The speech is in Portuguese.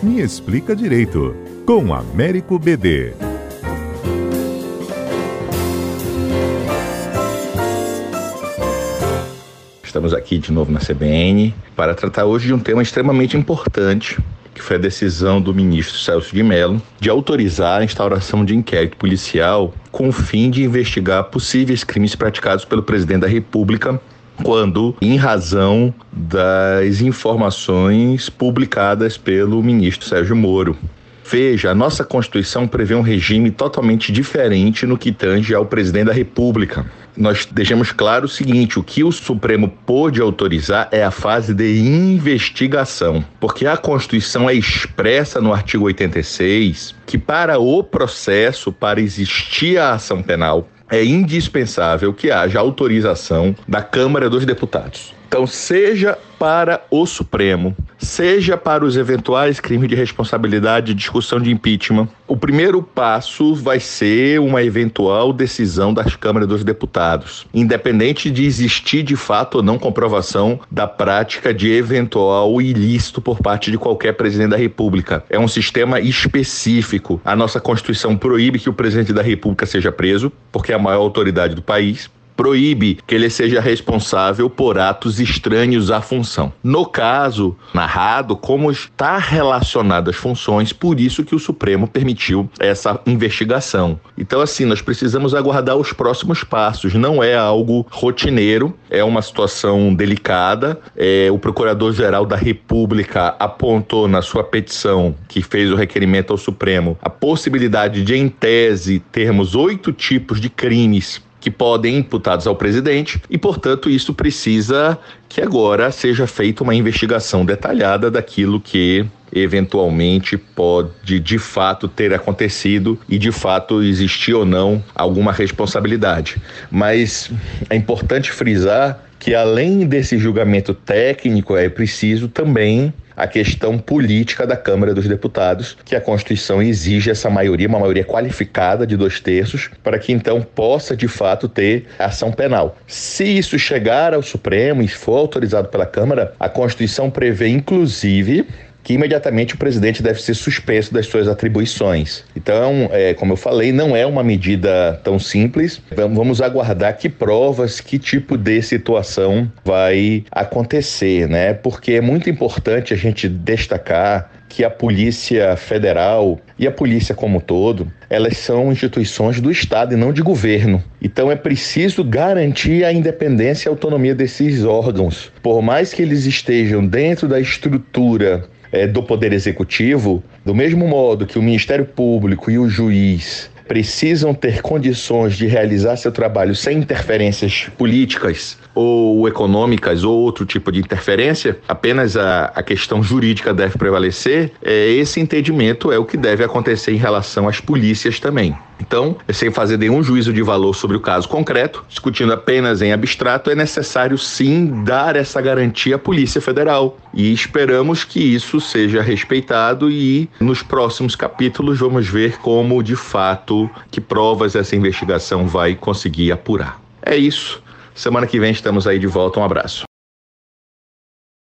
Me Explica Direito, com Américo BD. Estamos aqui de novo na CBN para tratar hoje de um tema extremamente importante, que foi a decisão do ministro Celso de Mello de autorizar a instauração de inquérito policial com o fim de investigar possíveis crimes praticados pelo presidente da República quando, em razão das informações publicadas pelo ministro Sérgio Moro. Veja, a nossa Constituição prevê um regime totalmente diferente no que tange ao presidente da República. Nós deixamos claro o seguinte: o que o Supremo pôde autorizar é a fase de investigação, porque a Constituição é expressa no artigo 86 que, para o processo, para existir a ação penal, é indispensável que haja autorização da Câmara dos Deputados. Então, seja para o Supremo, seja para os eventuais crimes de responsabilidade e discussão de impeachment, o primeiro passo vai ser uma eventual decisão das câmaras dos deputados, independente de existir de fato ou não comprovação da prática de eventual ilícito por parte de qualquer presidente da República. É um sistema específico. A nossa Constituição proíbe que o presidente da República seja preso, porque é a maior autoridade do país proíbe que ele seja responsável por atos estranhos à função. No caso narrado, como está relacionado às funções, por isso que o Supremo permitiu essa investigação. Então, assim, nós precisamos aguardar os próximos passos. Não é algo rotineiro, é uma situação delicada. É, o Procurador-Geral da República apontou na sua petição, que fez o requerimento ao Supremo, a possibilidade de, em tese, termos oito tipos de crimes que podem imputados ao presidente e, portanto, isso precisa que agora seja feita uma investigação detalhada daquilo que eventualmente pode de fato ter acontecido e de fato existir ou não alguma responsabilidade. Mas é importante frisar que além desse julgamento técnico é preciso também a questão política da Câmara dos Deputados, que a Constituição exige essa maioria, uma maioria qualificada de dois terços, para que então possa de fato ter ação penal. Se isso chegar ao Supremo e for autorizado pela Câmara, a Constituição prevê inclusive que imediatamente o presidente deve ser suspenso das suas atribuições. Então, é, como eu falei, não é uma medida tão simples. Vamos aguardar que provas, que tipo de situação vai acontecer, né? Porque é muito importante a gente destacar que a Polícia Federal e a polícia como um todo, elas são instituições do Estado e não de governo. Então é preciso garantir a independência e autonomia desses órgãos. Por mais que eles estejam dentro da estrutura é, do Poder Executivo, do mesmo modo que o Ministério Público e o juiz precisam ter condições de realizar seu trabalho sem interferências políticas ou econômicas ou outro tipo de interferência, apenas a, a questão jurídica deve prevalecer, é, esse entendimento é o que deve acontecer em relação às polícias também. Então, sem fazer nenhum juízo de valor sobre o caso concreto, discutindo apenas em abstrato, é necessário sim dar essa garantia à Polícia Federal. E esperamos que isso seja respeitado e nos próximos capítulos vamos ver como de fato que provas essa investigação vai conseguir apurar. É isso. Semana que vem estamos aí de volta. Um abraço.